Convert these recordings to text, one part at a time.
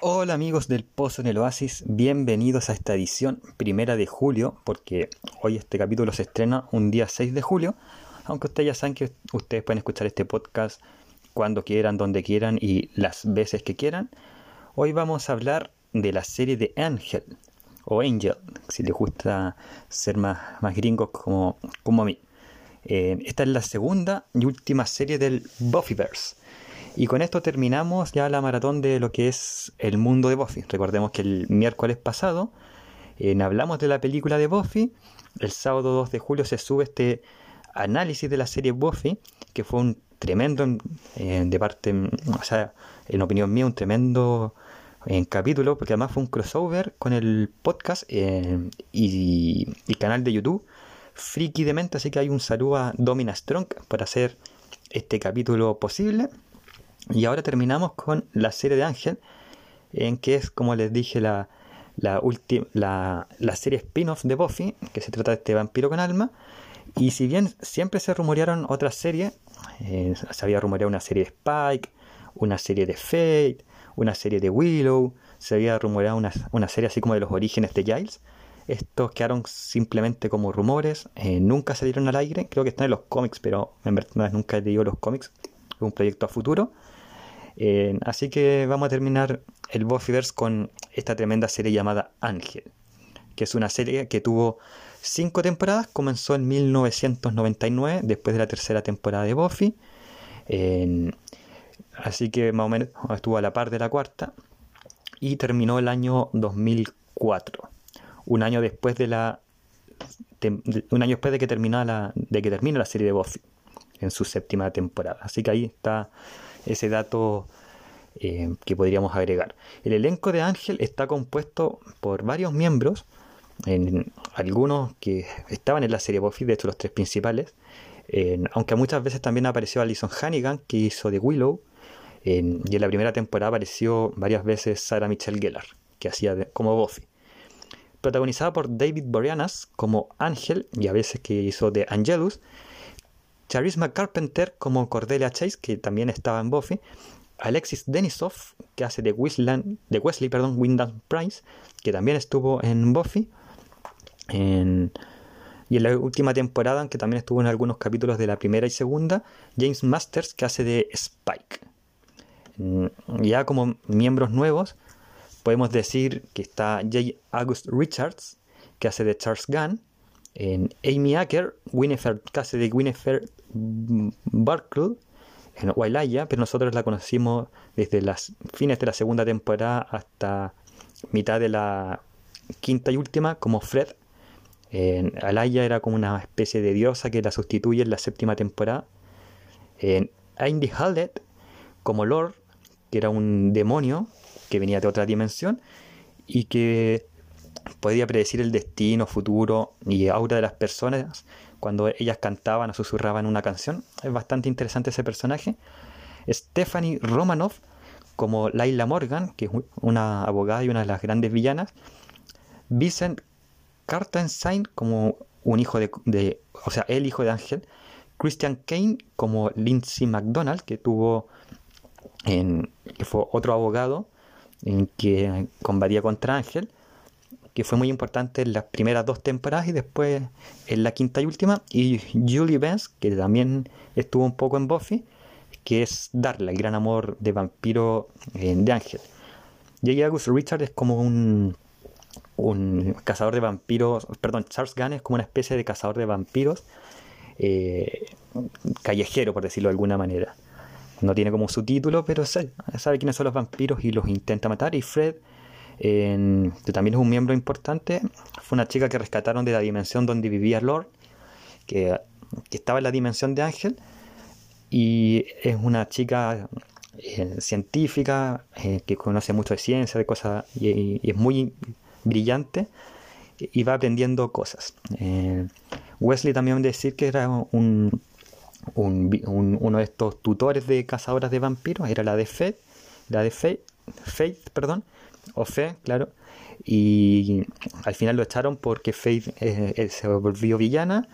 Hola amigos del Pozo en el Oasis, bienvenidos a esta edición primera de julio, porque hoy este capítulo se estrena un día 6 de julio, aunque ustedes ya saben que ustedes pueden escuchar este podcast cuando quieran, donde quieran y las veces que quieran. Hoy vamos a hablar de la serie de Angel, o Angel, si les gusta ser más, más gringos como, como a mí. Eh, esta es la segunda y última serie del Buffyverse y con esto terminamos ya la maratón de lo que es el mundo de Buffy. Recordemos que el miércoles pasado eh, hablamos de la película de Buffy. El sábado 2 de julio se sube este análisis de la serie Buffy, que fue un tremendo, eh, de parte, o sea, en opinión mía, un tremendo en capítulo, porque además fue un crossover con el podcast eh, y, y, canal de YouTube Friki de Mente, así que hay un saludo a Domina Strong para hacer este capítulo posible. Y ahora terminamos con la serie de Ángel, en que es, como les dije, la, la, la, la serie spin-off de Buffy, que se trata de este vampiro con alma. Y si bien siempre se rumorearon otras series, eh, se había rumoreado una serie de Spike, una serie de Fate, una serie de Willow, se había rumoreado una, una serie así como de los orígenes de Giles. Estos quedaron simplemente como rumores, eh, nunca se dieron al aire, creo que están en los cómics, pero en verdad nunca he leído los cómics, es un proyecto a futuro. Eh, así que vamos a terminar el Buffyverse con esta tremenda serie llamada Ángel, que es una serie que tuvo cinco temporadas, comenzó en 1999, después de la tercera temporada de Buffy. así que más o menos estuvo a la par de la cuarta y terminó el año 2004, un año después de la un año después de que termina la de que termine la serie de Buffy en su séptima temporada. Así que ahí está ese dato eh, que podríamos agregar. El elenco de Ángel está compuesto por varios miembros, en, algunos que estaban en la serie Buffy, de hecho los tres principales, aunque muchas veces también apareció Alison Hannigan, que hizo de Willow, y en la primera temporada apareció varias veces Sarah Michelle Gellar, que hacía como Buffy. Protagonizada por David Boreanaz como Ángel, y a veces que hizo de Angelus, Charisma Carpenter como Cordelia Chase, que también estaba en Buffy, Alexis Denisov, que hace de, Wesley perdón, Wyndham Price, que también estuvo en Buffy, y en la última temporada, aunque también estuvo en algunos capítulos de la primera y segunda, James Masters, que hace de Spike. Ya como miembros nuevos, podemos decir que está J. August Richards, que hace de Charles Gunn, en Amy Acker, Winifred, de Winifred Barkle, en Wailaya, pero nosotros la conocimos desde las fines de la segunda temporada hasta mitad de la quinta y última como Fred. En Alaya era como una especie de diosa que la sustituye en la séptima temporada. En Andy Hallett como Lord, que era un demonio que venía de otra dimensión y que podía predecir el destino, futuro y aura de las personas cuando ellas cantaban o susurraban una canción. Es bastante interesante ese personaje. Stephanie Romanoff como Laila Morgan, que es una abogada y una de las grandes villanas. Vincent Kartenstein como un hijo de, o sea, el hijo de Ángel. Christian Kane como Lindsay McDonald, que tuvo en, que fue otro abogado en que combatía contra Ángel que fue muy importante en las primeras dos temporadas y después en la quinta y última. Y Julie Benz, que también estuvo un poco en Buffy, que es Darla, el gran amor de vampiro eh, de Ángel. J. August Richard es como un, un cazador de vampiros, perdón, Charles Gunn es como una especie de cazador de vampiros eh, callejero, por decirlo de alguna manera. No tiene como su título, pero sabe, sabe quiénes son los vampiros y los intenta matar. Y Fred que también es un miembro importante, fue una chica que rescataron de la dimensión donde vivía Lord, que, estaba en la dimensión de Ángel, y es una chica eh, científica eh, que conoce mucho de ciencia, de cosas, y, es muy brillante y va aprendiendo cosas. Eh, Wesley también decir que era un, uno de estos tutores de cazadoras de vampiros, era la de Faith, la de Faith, Faith perdón, o Fe, claro. Y al final lo echaron porque Faith eh, eh, se volvió villana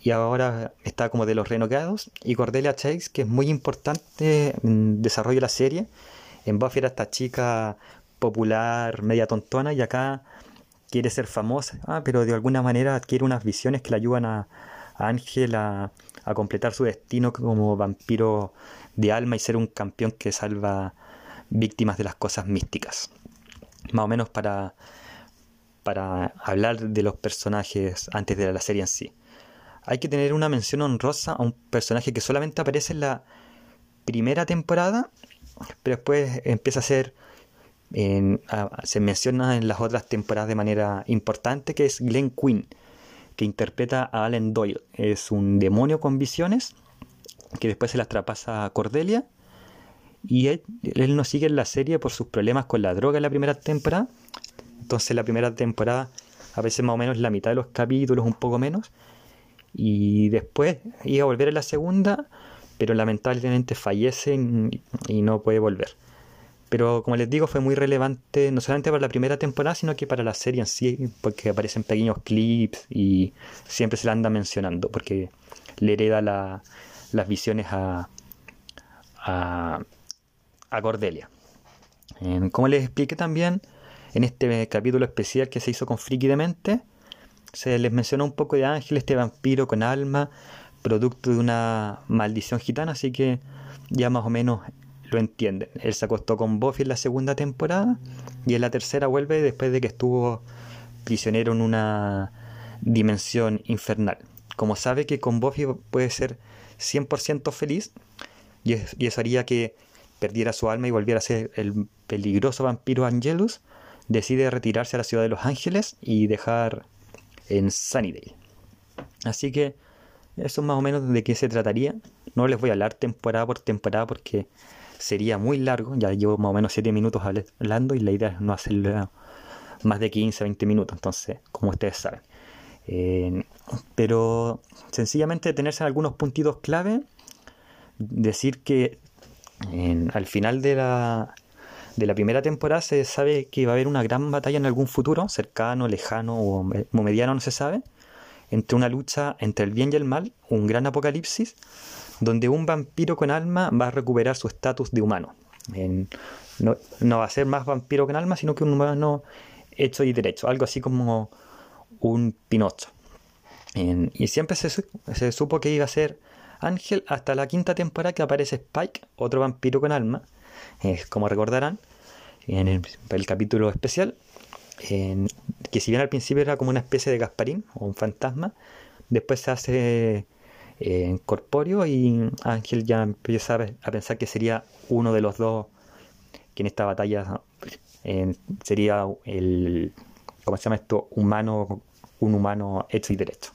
y ahora está como de los renogados. Y Cordelia Chase, que es muy importante en desarrollo de la serie, en Buffy era esta chica popular, media tontona, y acá quiere ser famosa, ah, pero de alguna manera adquiere unas visiones que le ayudan a, Ángel a, a, completar su destino como vampiro de alma y ser un campeón que salva víctimas de las cosas místicas. Más o menos para, para hablar de los personajes antes de la serie en sí. Hay que tener una mención honrosa a un personaje que solamente aparece en la primera temporada, pero después empieza a ser se menciona en las otras temporadas de manera importante, que es Glenn Quinn, que interpreta a Alan Doyle. Es un demonio con visiones que después se las trapasa a Cordelia. Y él, nos sigue en la serie por sus problemas con la droga en la primera temporada. Entonces la primera temporada a veces más o menos la mitad de los capítulos, un poco menos. Y después iba a volver en la segunda, pero lamentablemente fallece y no puede volver. Pero como les digo, fue muy relevante no solamente para la primera temporada, sino que para la serie en sí, porque aparecen pequeños clips y siempre se la anda mencionando, porque le hereda las visiones a, a, Cordelia. como les expliqué también, en este capítulo especial que se hizo con Friki de Mente, se les mencionó un poco de Ángel, este vampiro con alma, producto de una maldición gitana, así que ya más o menos lo entienden. Él se acostó con Buffy en la segunda temporada y en la tercera vuelve después de que estuvo prisionero en una dimensión infernal. Como sabe que con Buffy puede ser 100% feliz y, eso haría que perdiera su alma y volviera a ser el peligroso vampiro Angelus, decide retirarse a la ciudad de Los Ángeles y dejar en Sunnydale. Así que eso es más o menos de qué se trataría. No les voy a hablar temporada por temporada porque sería muy largo, ya llevo más o menos 7 minutos hablando y la idea es no hacerlo más de 15, 20 minutos, entonces, como ustedes saben. Eh, pero sencillamente detenerse en algunos puntitos clave, decir que al final de la, de la primera temporada se sabe que va a haber una gran batalla en algún futuro, cercano, lejano o mediano, no se sabe, entre una lucha entre el bien y el mal, un gran apocalipsis, donde un vampiro con alma va a recuperar su estatus de humano. no, va a ser más vampiro con alma, sino que un humano hecho y derecho, algo así como un Pinocho. y siempre se, supo que iba a ser Ángel hasta la quinta temporada que aparece Spike, otro vampiro con alma, como recordarán, en el, capítulo especial, que si bien al principio era como una especie de Gasparín o un fantasma, después se hace en corpóreo y Ángel ya empieza a pensar que sería uno de los dos que en esta batalla sería el, ¿cómo se llama esto? Humano, un humano hecho y derecho.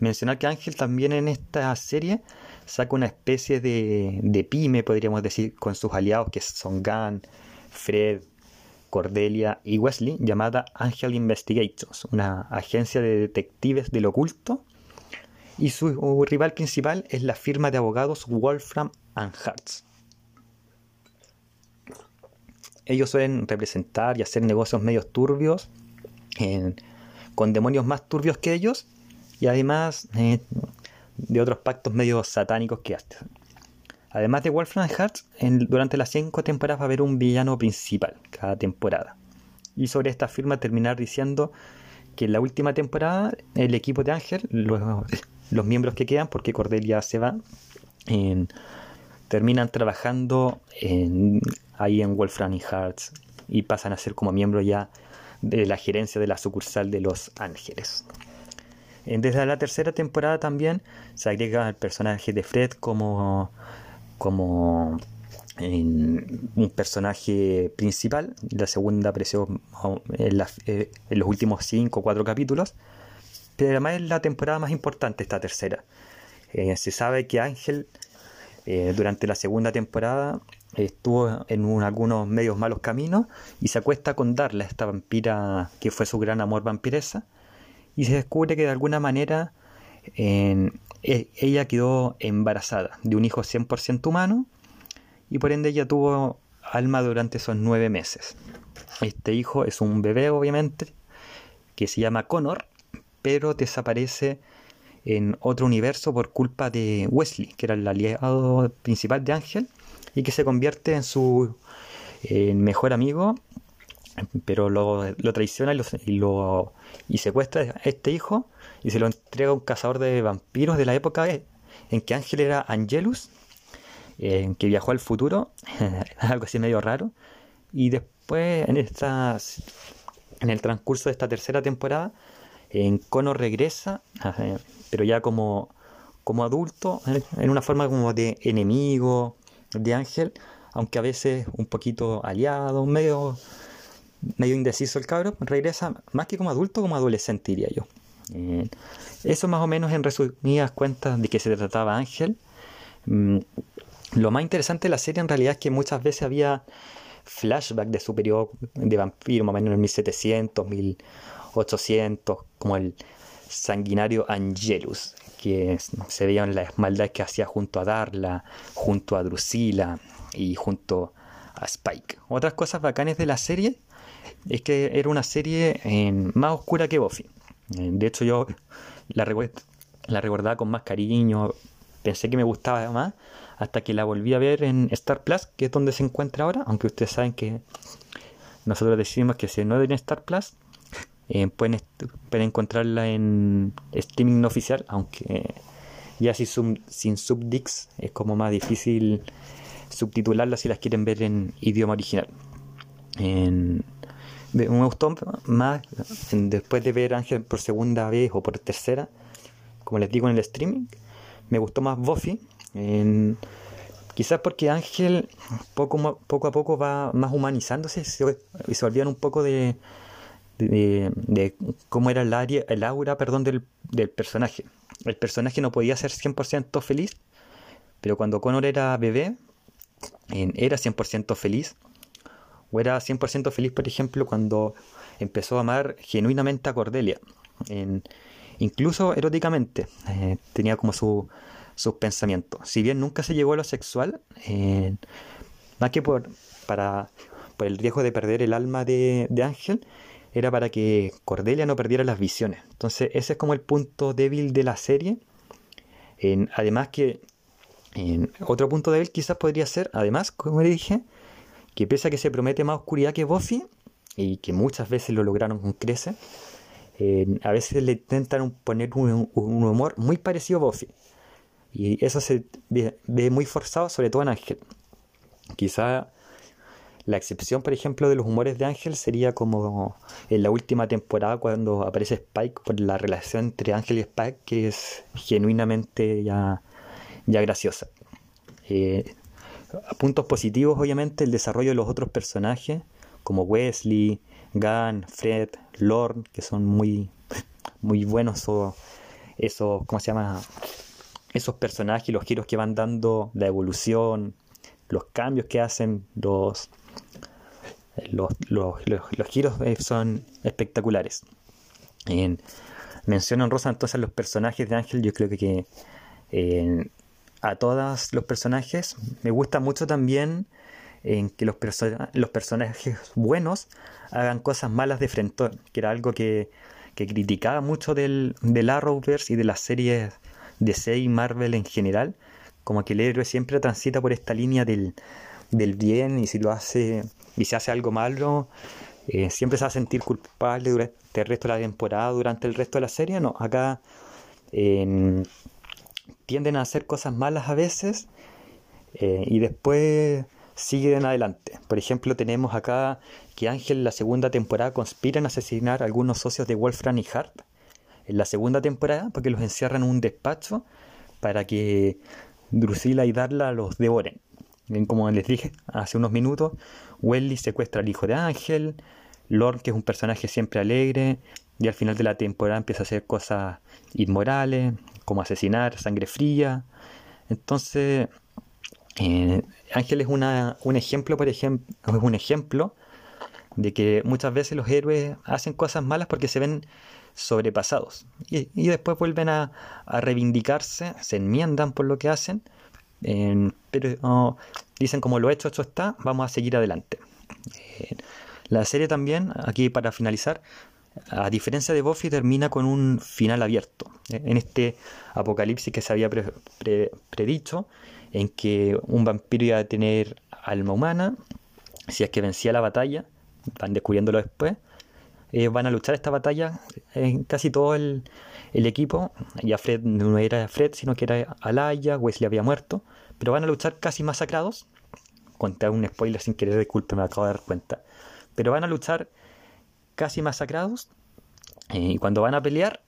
Mencionar que Ángel también en esta serie saca una especie de, de pyme, podríamos decir, con sus aliados que son Gunn, Fred, Cordelia y Wesley, llamada Angel Investigations, una agencia de detectives del oculto y su rival principal es la firma de abogados Wolfram Hartz. Ellos suelen representar y hacer negocios medios turbios con demonios más turbios que ellos y además eh, de otros pactos medios satánicos que hacen. Además de Wolfram Hartz, durante las cinco temporadas va a haber un villano principal cada temporada. Y sobre esta firma terminar diciendo que en la última temporada el equipo de Ángel, los miembros que quedan, porque Cordelia se va, terminan trabajando ahí en Wolfram Hearts y pasan a ser como miembros ya de la gerencia de la sucursal de Los Ángeles. Desde la tercera temporada también se agrega el personaje de Fred como, como un personaje principal. La segunda apareció en, eh, en los últimos cinco o cuatro capítulos pero además es la temporada más importante esta tercera. Eh, se sabe que Ángel eh, durante la segunda temporada estuvo en algunos medios malos caminos y se acuesta con Darla, esta vampira que fue su gran amor vampiresa, y se descubre que de alguna manera e, ella quedó embarazada de un hijo 100% humano y por ende ella tuvo alma durante esos nueve meses. Este hijo es un bebé obviamente que se llama Connor pero desaparece en otro universo por culpa de Wesley, que era el aliado principal de Ángel, y que se convierte en su mejor amigo, pero lo, traiciona y, lo, y secuestra a este hijo y se lo entrega a un cazador de vampiros de la época en que Ángel era Angelus, en que viajó al futuro, algo así medio raro, y después en estas en el transcurso de esta tercera temporada, en Cono regresa, pero ya como, como adulto, en una forma como de enemigo de Ángel, aunque a veces un poquito aliado, medio, medio indeciso el cabro, regresa más que como adulto, como adolescente, diría yo. Eh, eso más o menos en resumidas cuentas de que se trataba Ángel. Mm, lo más interesante de la serie en realidad es que muchas veces había flashback de su periodo de vampiro, más o menos en el 1700, 1800, como el sanguinario Angelus, que se veían las maldades que hacía junto a Darla, junto a Drusila y junto a Spike. Otras cosas bacanes de la serie es que era una serie eh, más oscura que Buffy. Eh, de hecho, yo la, recordaba con más cariño, pensé que me gustaba más, hasta que la volví a ver en Star Plus, que es donde se encuentra ahora, aunque ustedes saben que nosotros decimos que si no es en Star Plus, eh, pueden, pueden, encontrarla en streaming oficial, aunque ya si sin subdix es como más difícil subtitularla si las quieren ver en idioma original. En, me gustó más después de ver Ángel por segunda vez o por tercera, como les digo en el streaming, me gustó más Buffy. quizás porque Ángel poco, a poco va más humanizándose y se olvidan un poco de, de, cómo era el, área, el aura perdón, del, del personaje. El personaje no podía ser 100% feliz, pero cuando Connor era bebé, era 100% feliz. O era 100% feliz, por ejemplo, cuando empezó a amar genuinamente a Cordelia. Incluso eróticamente. Eh, tenía como su, sus pensamientos. Si bien nunca se llegó a lo sexual, eh, más que por, para, por el riesgo de perder el alma de, Ángel, era para que Cordelia no perdiera las visiones. Entonces ese es como el punto débil de la serie. además que en otro punto débil quizás podría ser, además, como dije, que pese a que se promete más oscuridad que Buffy, y que muchas veces lo lograron con Crece, a veces le intentan poner un, humor muy parecido a Buffy. Y eso se ve, muy forzado, sobre todo en Ángel. Quizá la excepción, por ejemplo, de los humores de Ángel sería como en la última temporada cuando aparece Spike por la relación entre Ángel y Spike, que es genuinamente ya, ya graciosa. Eh, puntos positivos, obviamente, el desarrollo de los otros personajes, como Wesley, Gunn, Fred, Lord, que son muy, muy buenos o esos, ¿cómo se llama? Esos personajes, los giros que van dando, la evolución, los cambios que hacen, los, los, los, giros eh, son espectaculares. En, menciono en rosa entonces los personajes de Ángel, yo creo que, a todos los personajes. Me gusta mucho también en que los, los personajes buenos hagan cosas malas de frente, que era algo que, criticaba mucho del, del, Arrowverse y de las series DC y Marvel en general, como que el héroe siempre transita por esta línea del, bien y si lo hace y se hace algo malo, eh, siempre se va a sentir culpable durante el resto de la temporada, durante el resto de la serie. No, acá tienden a hacer cosas malas a veces eh, y después siguen adelante. Por ejemplo, tenemos acá que Ángel en la segunda temporada conspira en asesinar a algunos socios de Wolfram y Hart. En la segunda temporada, porque los encierran en un despacho para que Drusila y Darla los devoren. Como les dije hace unos minutos, Welly secuestra al hijo de Ángel, Lord, que es un personaje siempre alegre, y al final de la temporada empieza a hacer cosas inmorales, como asesinar, sangre fría. Entonces, eh, Ángel es una, un ejemplo, por ejemplo, es un ejemplo de que muchas veces los héroes hacen cosas malas porque se ven sobrepasados y, después vuelven a, reivindicarse, se enmiendan por lo que hacen, pero dicen como lo hecho, hecho está, vamos a seguir adelante. Eh, la serie también, aquí para finalizar, a diferencia de Buffy, termina con un final abierto. En este apocalipsis que se había predicho, en que un vampiro iba a tener alma humana, si es que vencía la batalla, van descubriéndolo después, eh, van a luchar esta batalla en casi todo el, equipo. Ya Fred no era Fred, sino que era Alaya, Wesley había muerto, pero van a luchar casi masacrados. Conté un spoiler sin querer, disculpe, me acabo de dar cuenta. Pero van a luchar casi masacrados eh, y cuando van a pelear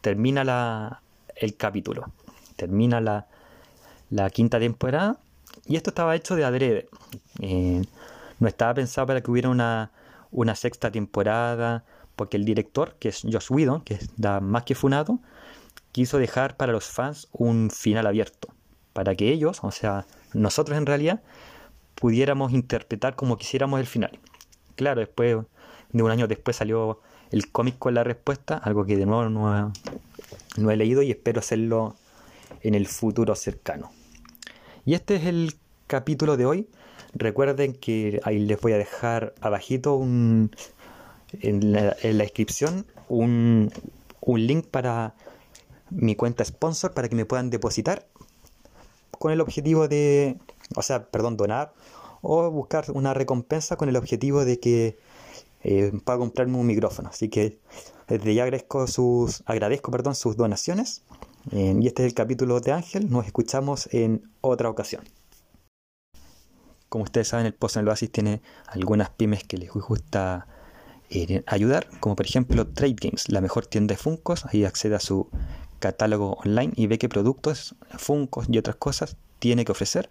termina la, el capítulo, termina la, la quinta temporada y esto estaba hecho de adrede. Eh, no estaba pensado para que hubiera una, una sexta temporada, porque el director, que es Josh Whedon, que da más que funado, quiso dejar para los fans un final abierto, para que ellos, o sea, nosotros en realidad, pudiéramos interpretar como quisiéramos el final. Claro, después de un año después salió el cómic con la respuesta, algo que de nuevo no, no he leído y espero hacerlo en el futuro cercano. Y este es el capítulo de hoy. Recuerden que ahí les voy a dejar abajito un, en, la, descripción un, un link para mi cuenta sponsor para que me puedan depositar con el objetivo de, o sea, perdón, donar o buscar una recompensa con el objetivo de que eh, pueda comprarme un micrófono. Así que desde ya agradezco sus, agradezco perdón, sus donaciones. Eh, y este es el capítulo de Ángel. Nos escuchamos en otra ocasión. Como ustedes saben, el Post en el Oasis tiene algunas pymes que les gusta eh, ayudar, como por ejemplo Trade Games, la mejor tienda de Funcos. Ahí accede a su catálogo online y ve qué productos, Funcos y otras cosas tiene que ofrecer.